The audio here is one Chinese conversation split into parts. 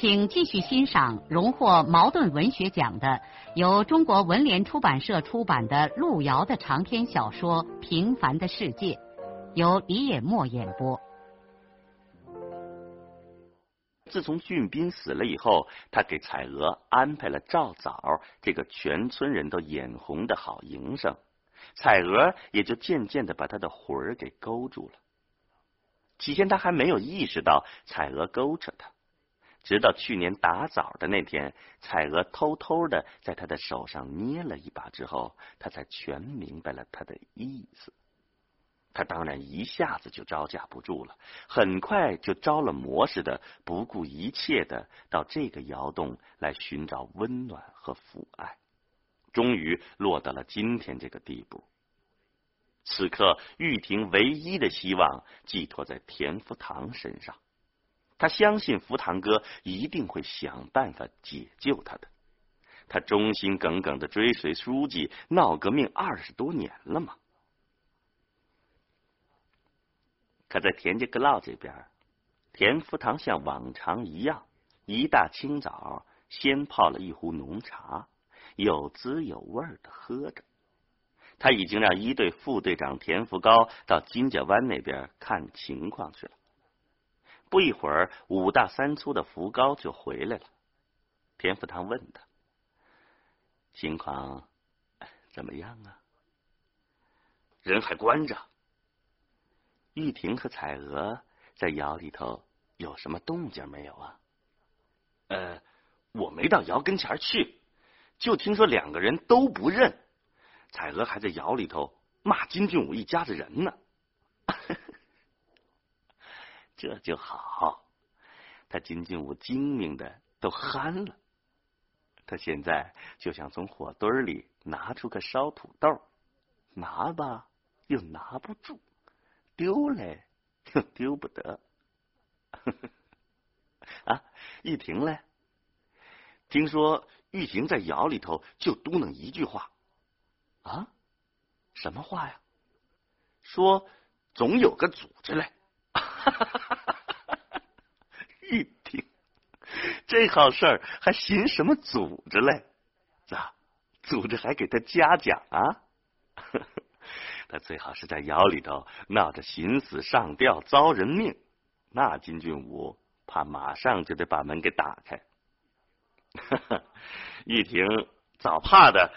请继续欣赏荣获茅盾文学奖的、由中国文联出版社出版的路遥的长篇小说《平凡的世界》，由李野墨演播。自从俊斌死了以后，他给彩娥安排了赵枣这个全村人都眼红的好营生，彩娥也就渐渐的把他的魂儿给勾住了。起先他还没有意识到彩娥勾扯他。直到去年打枣的那天，彩娥偷偷的在他的手上捏了一把之后，他才全明白了他的意思。他当然一下子就招架不住了，很快就着了魔似的，不顾一切的到这个窑洞来寻找温暖和抚爱，终于落到了今天这个地步。此刻，玉婷唯一的希望寄托在田福堂身上。他相信福堂哥一定会想办法解救他的。他忠心耿耿的追随书记闹革命二十多年了嘛。可在田家阁老这边，田福堂像往常一样，一大清早先泡了一壶浓茶，有滋有味的喝着。他已经让一队副队长田福高到金家湾那边看情况去了。不一会儿，五大三粗的福高就回来了。田福堂问他：“情况怎么样啊？”人还关着。玉婷和彩娥在窑里头有什么动静没有啊？呃，我没到窑跟前去，就听说两个人都不认。彩娥还在窑里头骂金俊武一家子人呢。这就好，他金俊武精明的都憨了。他现在就想从火堆里拿出个烧土豆，拿吧又拿不住，丢嘞又丢不得。啊，玉婷嘞？听说玉婷在窑里头就嘟囔一句话。啊？什么话呀？说总有个组织嘞。哈哈哈！玉婷，这好事儿还寻什么组织嘞？咋，组织还给他嘉奖啊？他最好是在窑里头闹着寻死上吊遭人命，那金俊武怕马上就得把门给打开。玉婷早怕的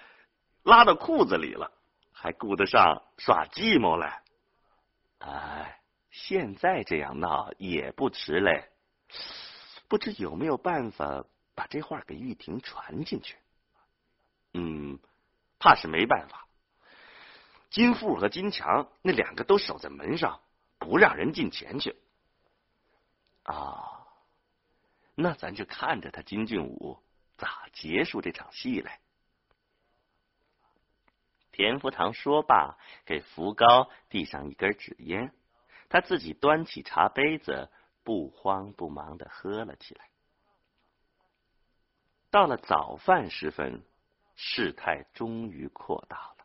拉到裤子里了，还顾得上耍寂寞嘞？哎。现在这样闹也不迟嘞，不知有没有办法把这话给玉婷传进去？嗯，怕是没办法。金富和金强那两个都守在门上，不让人进前去。啊，那咱就看着他金俊武咋结束这场戏嘞。田福堂说罢，给福高递上一根纸烟。他自己端起茶杯子，不慌不忙的喝了起来。到了早饭时分，事态终于扩大了。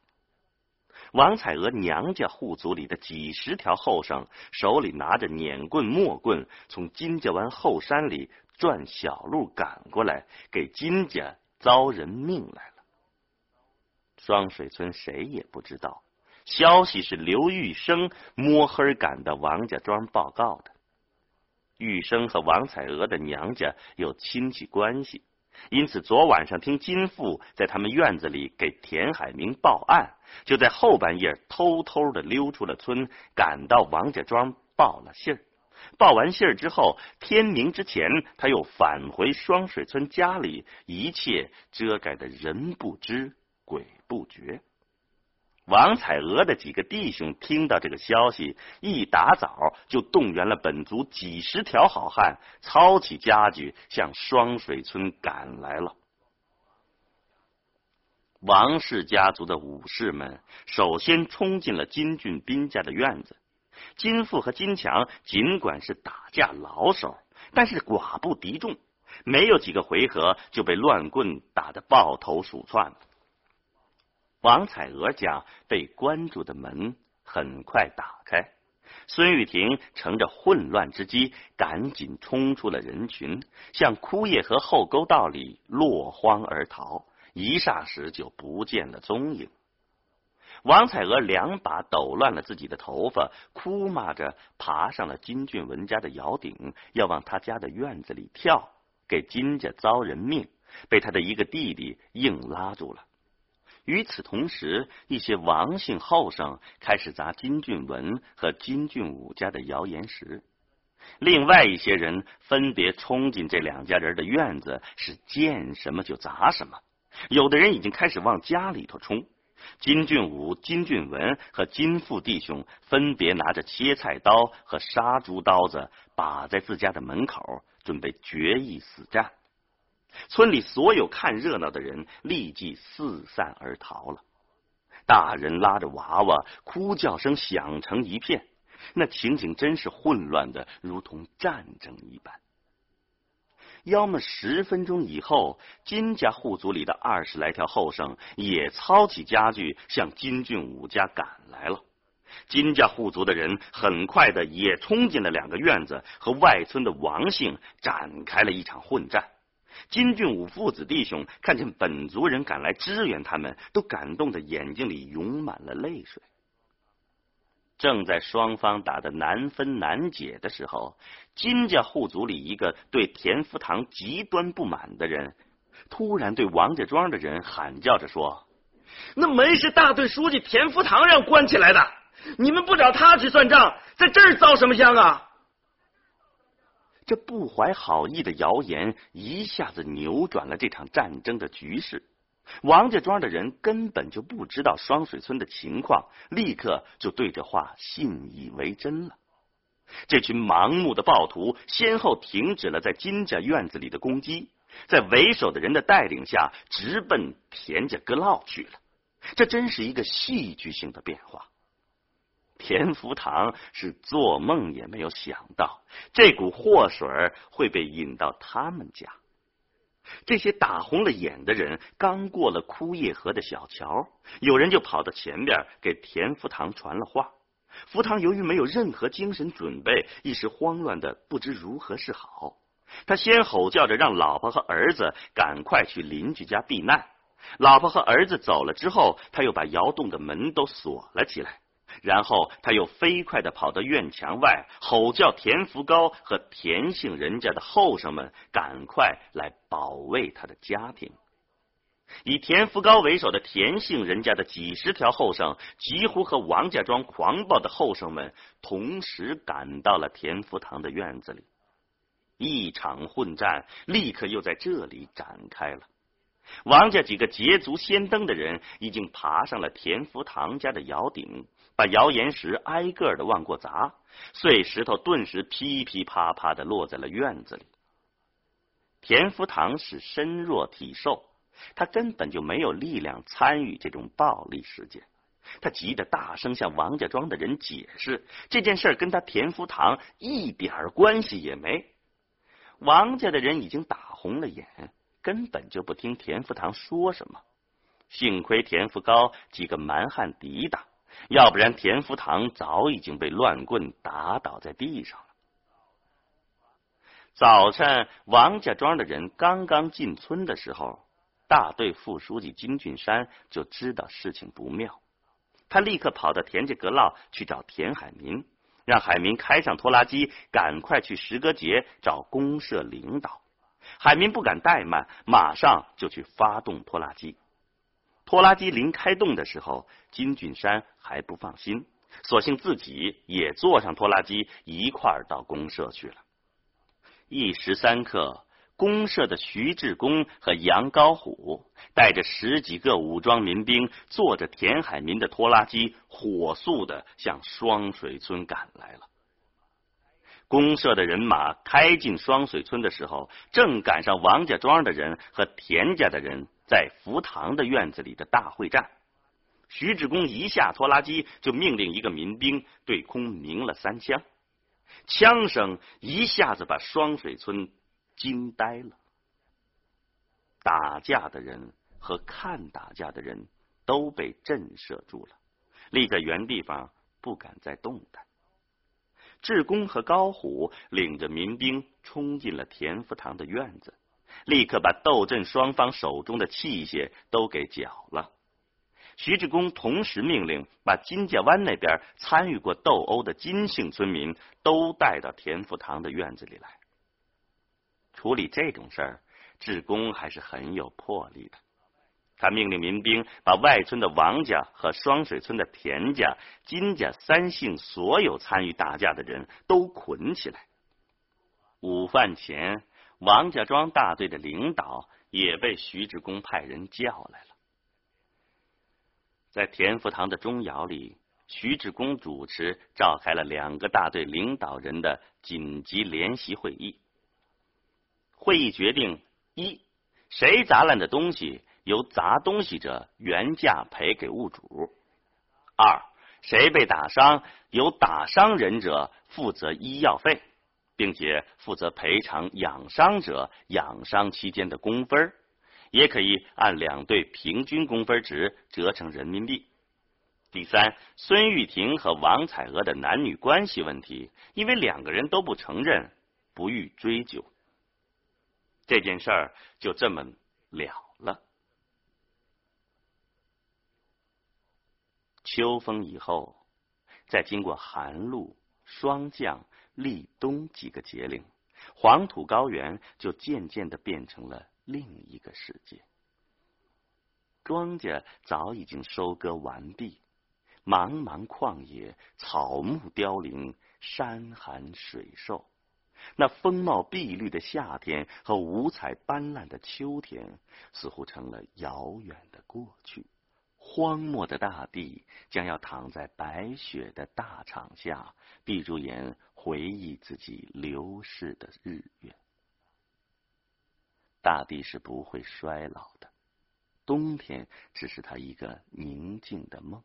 王彩娥娘家户族里的几十条后生，手里拿着碾棍、磨棍，从金家湾后山里转小路赶过来，给金家遭人命来了。双水村谁也不知道。消息是刘玉生摸黑赶到王家庄报告的。玉生和王彩娥的娘家有亲戚关系，因此昨晚上听金富在他们院子里给田海明报案，就在后半夜偷偷的溜出了村，赶到王家庄报了信儿。报完信儿之后，天明之前他又返回双水村家里，一切遮盖的人不知鬼不觉。王彩娥的几个弟兄听到这个消息，一打早就动员了本族几十条好汉，操起家具向双水村赶来了。王氏家族的武士们首先冲进了金俊斌家的院子。金富和金强尽管是打架老手，但是寡不敌众，没有几个回合就被乱棍打得抱头鼠窜。王彩娥家被关住的门很快打开，孙玉婷乘着混乱之机，赶紧冲出了人群，向枯叶和后沟道里落荒而逃，一霎时就不见了踪影。王彩娥两把抖乱了自己的头发，哭骂着爬上了金俊文家的窑顶，要往他家的院子里跳，给金家遭人命，被他的一个弟弟硬拉住了。与此同时，一些王姓后生开始砸金俊文和金俊武家的谣言石。另外一些人分别冲进这两家人的院子，是见什么就砸什么。有的人已经开始往家里头冲。金俊武、金俊文和金富弟兄分别拿着切菜刀和杀猪刀子，把在自家的门口，准备决一死战。村里所有看热闹的人立即四散而逃了，大人拉着娃娃，哭叫声响成一片，那情景真是混乱的，如同战争一般。要么十分钟以后，金家户族里的二十来条后生也操起家具向金俊武家赶来了。金家户族的人很快的也冲进了两个院子，和外村的王姓展开了一场混战。金俊武父子弟兄看见本族人赶来支援他们，都感动的眼睛里涌满了泪水。正在双方打得难分难解的时候，金家户族里一个对田福堂极端不满的人，突然对王家庄的人喊叫着说：“那门是大队书记田福堂让关起来的，你们不找他去算账，在这儿遭什么殃啊？”这不怀好意的谣言一下子扭转了这场战争的局势。王家庄的人根本就不知道双水村的情况，立刻就对这话信以为真了。这群盲目的暴徒先后停止了在金家院子里的攻击，在为首的人的带领下，直奔田家阁老去了。这真是一个戏剧性的变化。田福堂是做梦也没有想到，这股祸水会被引到他们家。这些打红了眼的人刚过了枯叶河的小桥，有人就跑到前边给田福堂传了话。福堂由于没有任何精神准备，一时慌乱的不知如何是好。他先吼叫着让老婆和儿子赶快去邻居家避难。老婆和儿子走了之后，他又把窑洞的门都锁了起来。然后他又飞快的跑到院墙外，吼叫田福高和田姓人家的后生们赶快来保卫他的家庭。以田福高为首的田姓人家的几十条后生，几乎和王家庄狂暴的后生们同时赶到了田福堂的院子里。一场混战立刻又在这里展开了。王家几个捷足先登的人已经爬上了田福堂家的窑顶。把谣言石挨个的往过砸，碎石头顿时噼噼啪啪的落在了院子里。田福堂是身弱体瘦，他根本就没有力量参与这种暴力事件。他急得大声向王家庄的人解释，这件事跟他田福堂一点关系也没。王家的人已经打红了眼，根本就不听田福堂说什么。幸亏田福高几个蛮汉抵挡。要不然，田福堂早已经被乱棍打倒在地上了。早晨，王家庄的人刚刚进村的时候，大队副书记金俊山就知道事情不妙，他立刻跑到田家阁老去找田海民，让海民开上拖拉机，赶快去石阁节找公社领导。海民不敢怠慢，马上就去发动拖拉机。拖拉机临开动的时候，金俊山还不放心，索性自己也坐上拖拉机，一块儿到公社去了。一时三刻，公社的徐志公和杨高虎带着十几个武装民兵，坐着田海民的拖拉机，火速的向双水村赶来了。公社的人马开进双水村的时候，正赶上王家庄的人和田家的人在福堂的院子里的大会战。徐志公一下拖拉机，就命令一个民兵对空鸣了三枪，枪声一下子把双水村。惊呆了！打架的人和看打架的人都被震慑住了，立在原地方不敢再动弹。志公和高虎领着民兵冲进了田福堂的院子，立刻把斗阵双方手中的器械都给缴了。徐志公同时命令把金家湾那边参与过斗殴的金姓村民都带到田福堂的院子里来。处理这种事儿，志公还是很有魄力的。他命令民兵把外村的王家和双水村的田家、金家三姓所有参与打架的人都捆起来。午饭前，王家庄大队的领导也被徐志公派人叫来了。在田福堂的钟窑里，徐志公主持召开了两个大队领导人的紧急联席会议。会议决定：一，谁砸烂的东西，由砸东西者原价赔给物主；二，谁被打伤，由打伤人者负责医药费，并且负责赔偿养伤者养伤期间的工分也可以按两队平均工分值折成人民币。第三，孙玉婷和王彩娥的男女关系问题，因为两个人都不承认，不予追究。这件事儿就这么了了。秋风以后，再经过寒露、霜降、立冬几个节令，黄土高原就渐渐的变成了另一个世界。庄稼早已经收割完毕，茫茫旷野，草木凋零，山寒水瘦。那风貌碧绿的夏天和五彩斑斓的秋天，似乎成了遥远的过去。荒漠的大地将要躺在白雪的大场下，闭住眼回忆自己流逝的日月。大地是不会衰老的，冬天只是他一个宁静的梦。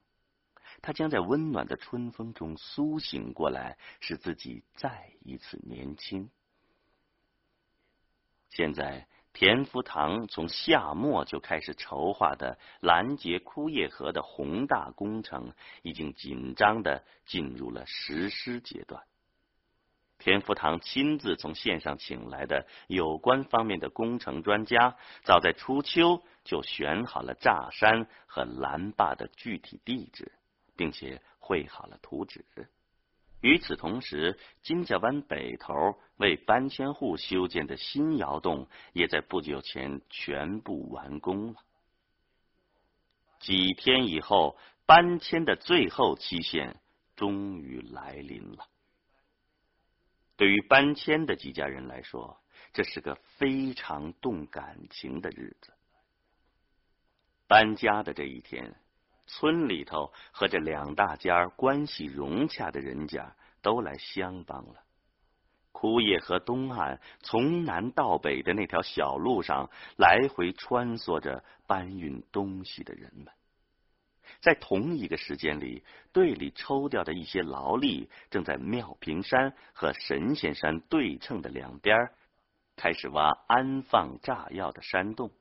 他将在温暖的春风中苏醒过来，使自己再一次年轻。现在，田福堂从夏末就开始筹划的拦截枯叶河的宏大工程，已经紧张的进入了实施阶段。田福堂亲自从县上请来的有关方面的工程专家，早在初秋就选好了炸山和拦坝的具体地址。并且绘好了图纸。与此同时，金家湾北头为搬迁户修建的新窑洞也在不久前全部完工了。几天以后，搬迁的最后期限终于来临了。对于搬迁的几家人来说，这是个非常动感情的日子。搬家的这一天。村里头和这两大家关系融洽的人家都来相帮了。枯叶河东岸从南到北的那条小路上，来回穿梭着搬运东西的人们。在同一个时间里，队里抽调的一些劳力正在妙平山和神仙山对称的两边开始挖安放炸药的山洞。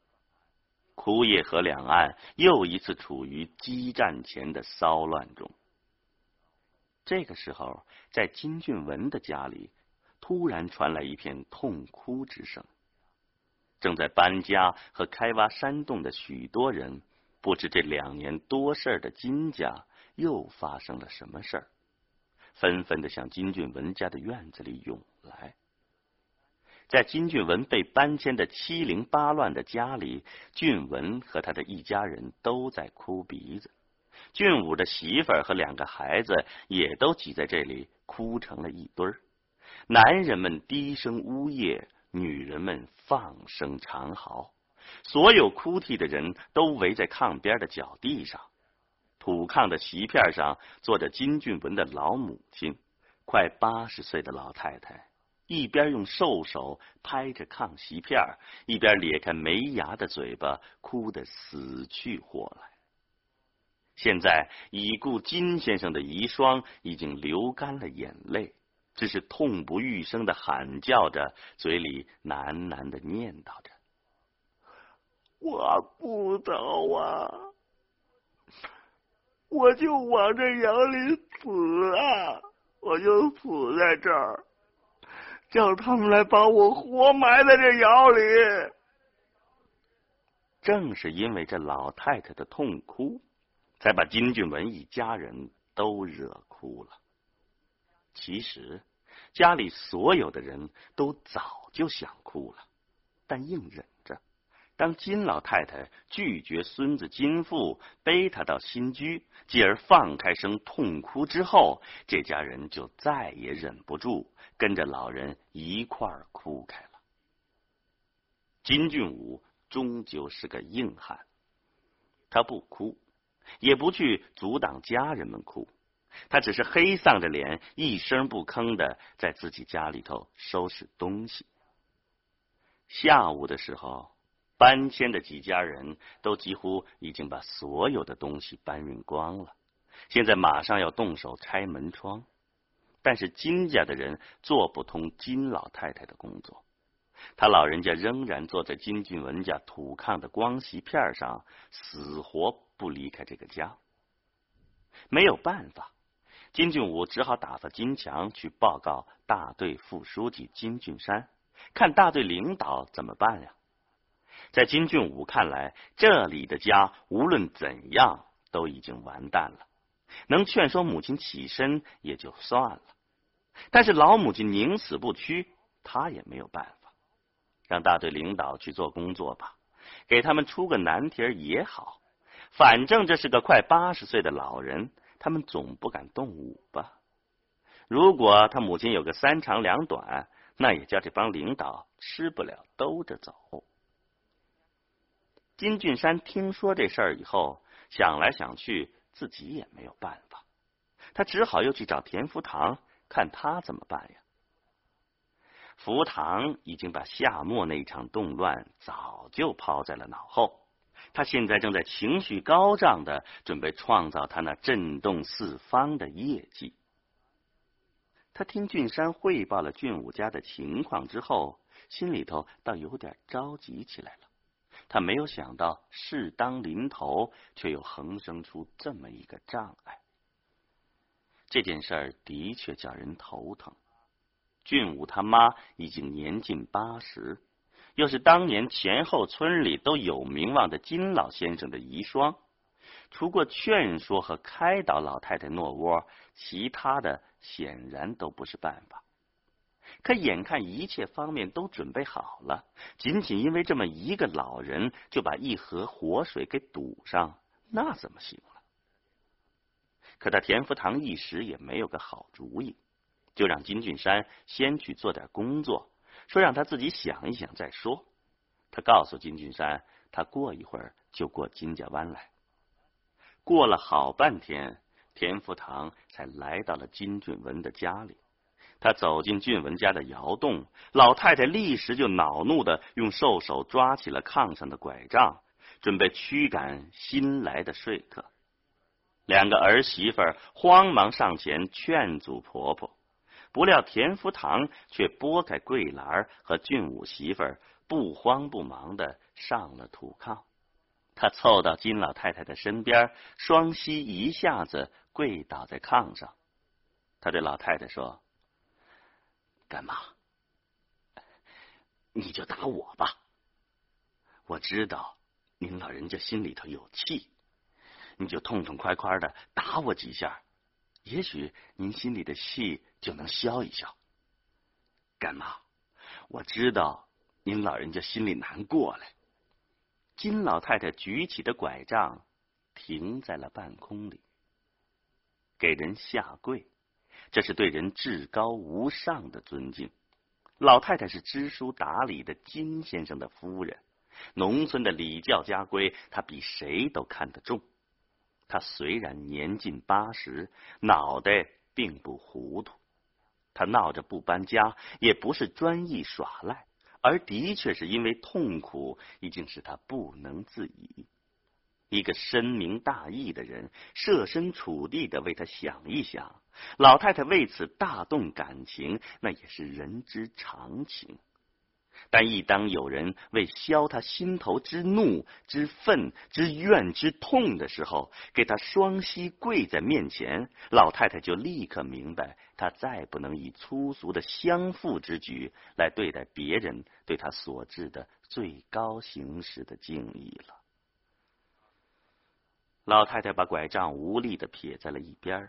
枯叶河两岸又一次处于激战前的骚乱中。这个时候，在金俊文的家里，突然传来一片痛哭之声。正在搬家和开挖山洞的许多人，不知这两年多事儿的金家又发生了什么事儿，纷纷的向金俊文家的院子里涌来。在金俊文被搬迁的七零八乱的家里，俊文和他的一家人都在哭鼻子。俊武的媳妇儿和两个孩子也都挤在这里哭成了一堆儿。男人们低声呜咽，女人们放声长嚎，所有哭啼的人都围在炕边的脚地上。土炕的席片上坐着金俊文的老母亲，快八十岁的老太太，一边用瘦手拍着炕席片，一边咧开没牙的嘴巴，哭得死去活来。现在已故金先生的遗孀已经流干了眼泪，只是痛不欲生的喊叫着，嘴里喃喃的念叨着：“我不走啊，我就往这窑里死啊，我就死在这儿，叫他们来把我活埋在这窑里。”正是因为这老太太的痛哭。才把金俊文一家人都惹哭了。其实家里所有的人都早就想哭了，但硬忍。当金老太太拒绝孙子金富背她到新居，继而放开声痛哭之后，这家人就再也忍不住，跟着老人一块儿哭开了。金俊武终究是个硬汉，他不哭。也不去阻挡家人们哭，他只是黑丧着脸，一声不吭的在自己家里头收拾东西。下午的时候，搬迁的几家人都几乎已经把所有的东西搬运光了，现在马上要动手拆门窗，但是金家的人做不通金老太太的工作，他老人家仍然坐在金俊文家土炕的光席片上，死活。不离开这个家，没有办法，金俊武只好打发金强去报告大队副书记金俊山，看大队领导怎么办呀？在金俊武看来，这里的家无论怎样都已经完蛋了，能劝说母亲起身也就算了，但是老母亲宁死不屈，他也没有办法，让大队领导去做工作吧，给他们出个难题也好。反正这是个快八十岁的老人，他们总不敢动武吧？如果他母亲有个三长两短，那也叫这帮领导吃不了兜着走。金俊山听说这事儿以后，想来想去，自己也没有办法，他只好又去找田福堂，看他怎么办呀？福堂已经把夏末那场动乱早就抛在了脑后。他现在正在情绪高涨的准备创造他那震动四方的业绩。他听俊山汇报了俊武家的情况之后，心里头倒有点着急起来了。他没有想到事当临头，却又横生出这么一个障碍。这件事儿的确叫人头疼。俊武他妈已经年近八十。又是当年前后村里都有名望的金老先生的遗孀，除过劝说和开导老太太诺窝，其他的显然都不是办法。可眼看一切方面都准备好了，仅仅因为这么一个老人就把一河活水给堵上，那怎么行了？可他田福堂一时也没有个好主意，就让金俊山先去做点工作。说让他自己想一想再说。他告诉金俊山，他过一会儿就过金家湾来。过了好半天，田福堂才来到了金俊文的家里。他走进俊文家的窑洞，老太太立时就恼怒的用瘦手抓起了炕上的拐杖，准备驱赶新来的说客。两个儿媳妇慌忙上前劝阻婆婆。不料田福堂却拨开桂兰和俊武媳妇，不慌不忙的上了土炕。他凑到金老太太的身边，双膝一下子跪倒在炕上。他对老太太说：“干妈，你就打我吧。我知道您老人家心里头有气，你就痛痛快快的打我几下。”也许您心里的气就能消一消，干妈，我知道您老人家心里难过了。金老太太举起的拐杖停在了半空里，给人下跪，这是对人至高无上的尊敬。老太太是知书达理的金先生的夫人，农村的礼教家规，她比谁都看得重。她虽然年近八十，脑袋并不糊涂。她闹着不搬家，也不是专意耍赖，而的确是因为痛苦已经使她不能自已。一个深明大义的人，设身处地的为他想一想，老太太为此大动感情，那也是人之常情。但一当有人为消他心头之怒、之愤、之怨、之痛的时候，给他双膝跪在面前，老太太就立刻明白，他再不能以粗俗的相父之举来对待别人对他所致的最高形式的敬意了。老太太把拐杖无力的撇在了一边，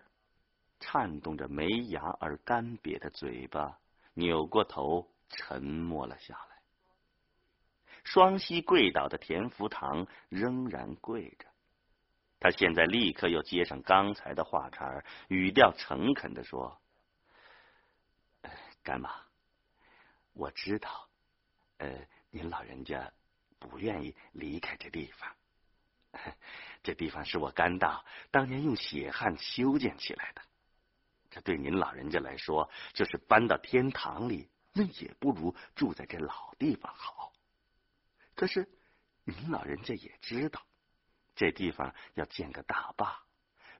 颤动着没牙而干瘪的嘴巴，扭过头沉默了下来。双膝跪倒的田福堂仍然跪着，他现在立刻又接上刚才的话茬，语调诚恳的说：“干妈，我知道，呃，您老人家不愿意离开这地方。”这地方是我干大当年用血汗修建起来的，这对您老人家来说，就是搬到天堂里，那也不如住在这老地方好。可是您老人家也知道，这地方要建个大坝，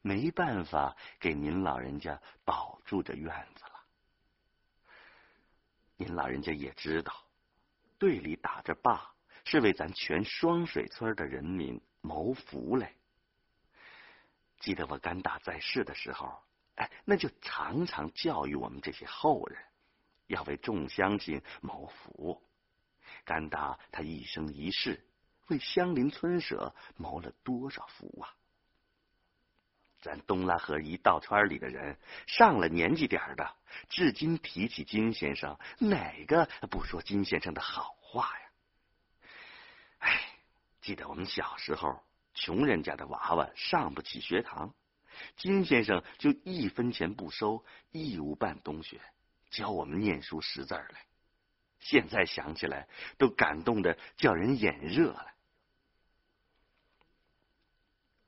没办法给您老人家保住这院子了。您老人家也知道，队里打着坝，是为咱全双水村的人民。谋福嘞！记得我干大在世的时候，哎，那就常常教育我们这些后人，要为众乡亲谋福。干大他一生一世为乡邻村舍谋了多少福啊！咱东拉河一道圈里的人，上了年纪点的，至今提起金先生，哪个不说金先生的好话呀？记得我们小时候，穷人家的娃娃上不起学堂，金先生就一分钱不收，义务办冬学，教我们念书识字来。现在想起来，都感动的叫人眼热了。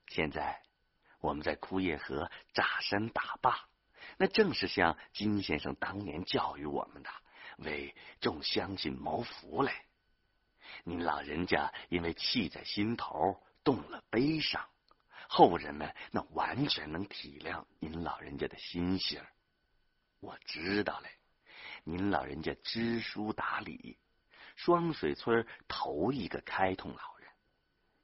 现在我们在枯叶河炸山打坝，那正是像金先生当年教育我们的，为众乡亲谋福来。您老人家因为气在心头，动了悲伤，后人们那完全能体谅您老人家的心性我知道嘞，您老人家知书达理，双水村头一个开通老人。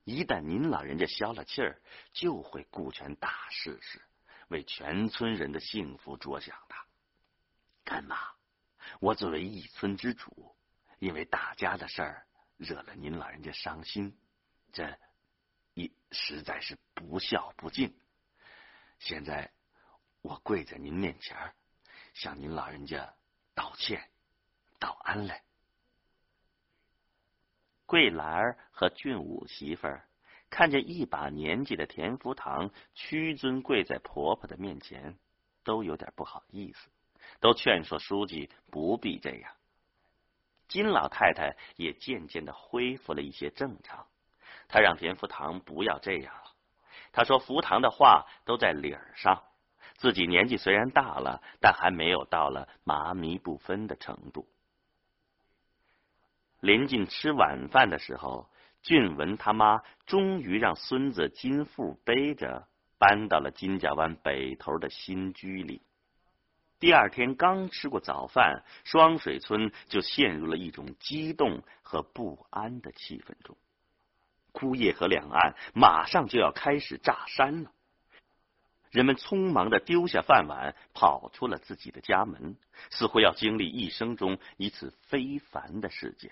一旦您老人家消了气儿，就会顾全大事事，为全村人的幸福着想的。干妈，我作为一村之主，因为大家的事儿。惹了您老人家伤心，这一实在是不孝不敬。现在我跪在您面前，向您老人家道歉道安来。桂兰儿和俊武媳妇儿看见一把年纪的田福堂屈尊跪在婆婆的面前，都有点不好意思，都劝说书记不必这样。金老太太也渐渐的恢复了一些正常，她让田福堂不要这样了。她说：“福堂的话都在理儿上，自己年纪虽然大了，但还没有到了麻迷不分的程度。”临近吃晚饭的时候，俊文他妈终于让孙子金富背着搬到了金家湾北头的新居里。第二天刚吃过早饭，双水村就陷入了一种激动和不安的气氛中。枯叶河两岸马上就要开始炸山了，人们匆忙的丢下饭碗，跑出了自己的家门，似乎要经历一生中一次非凡的事件。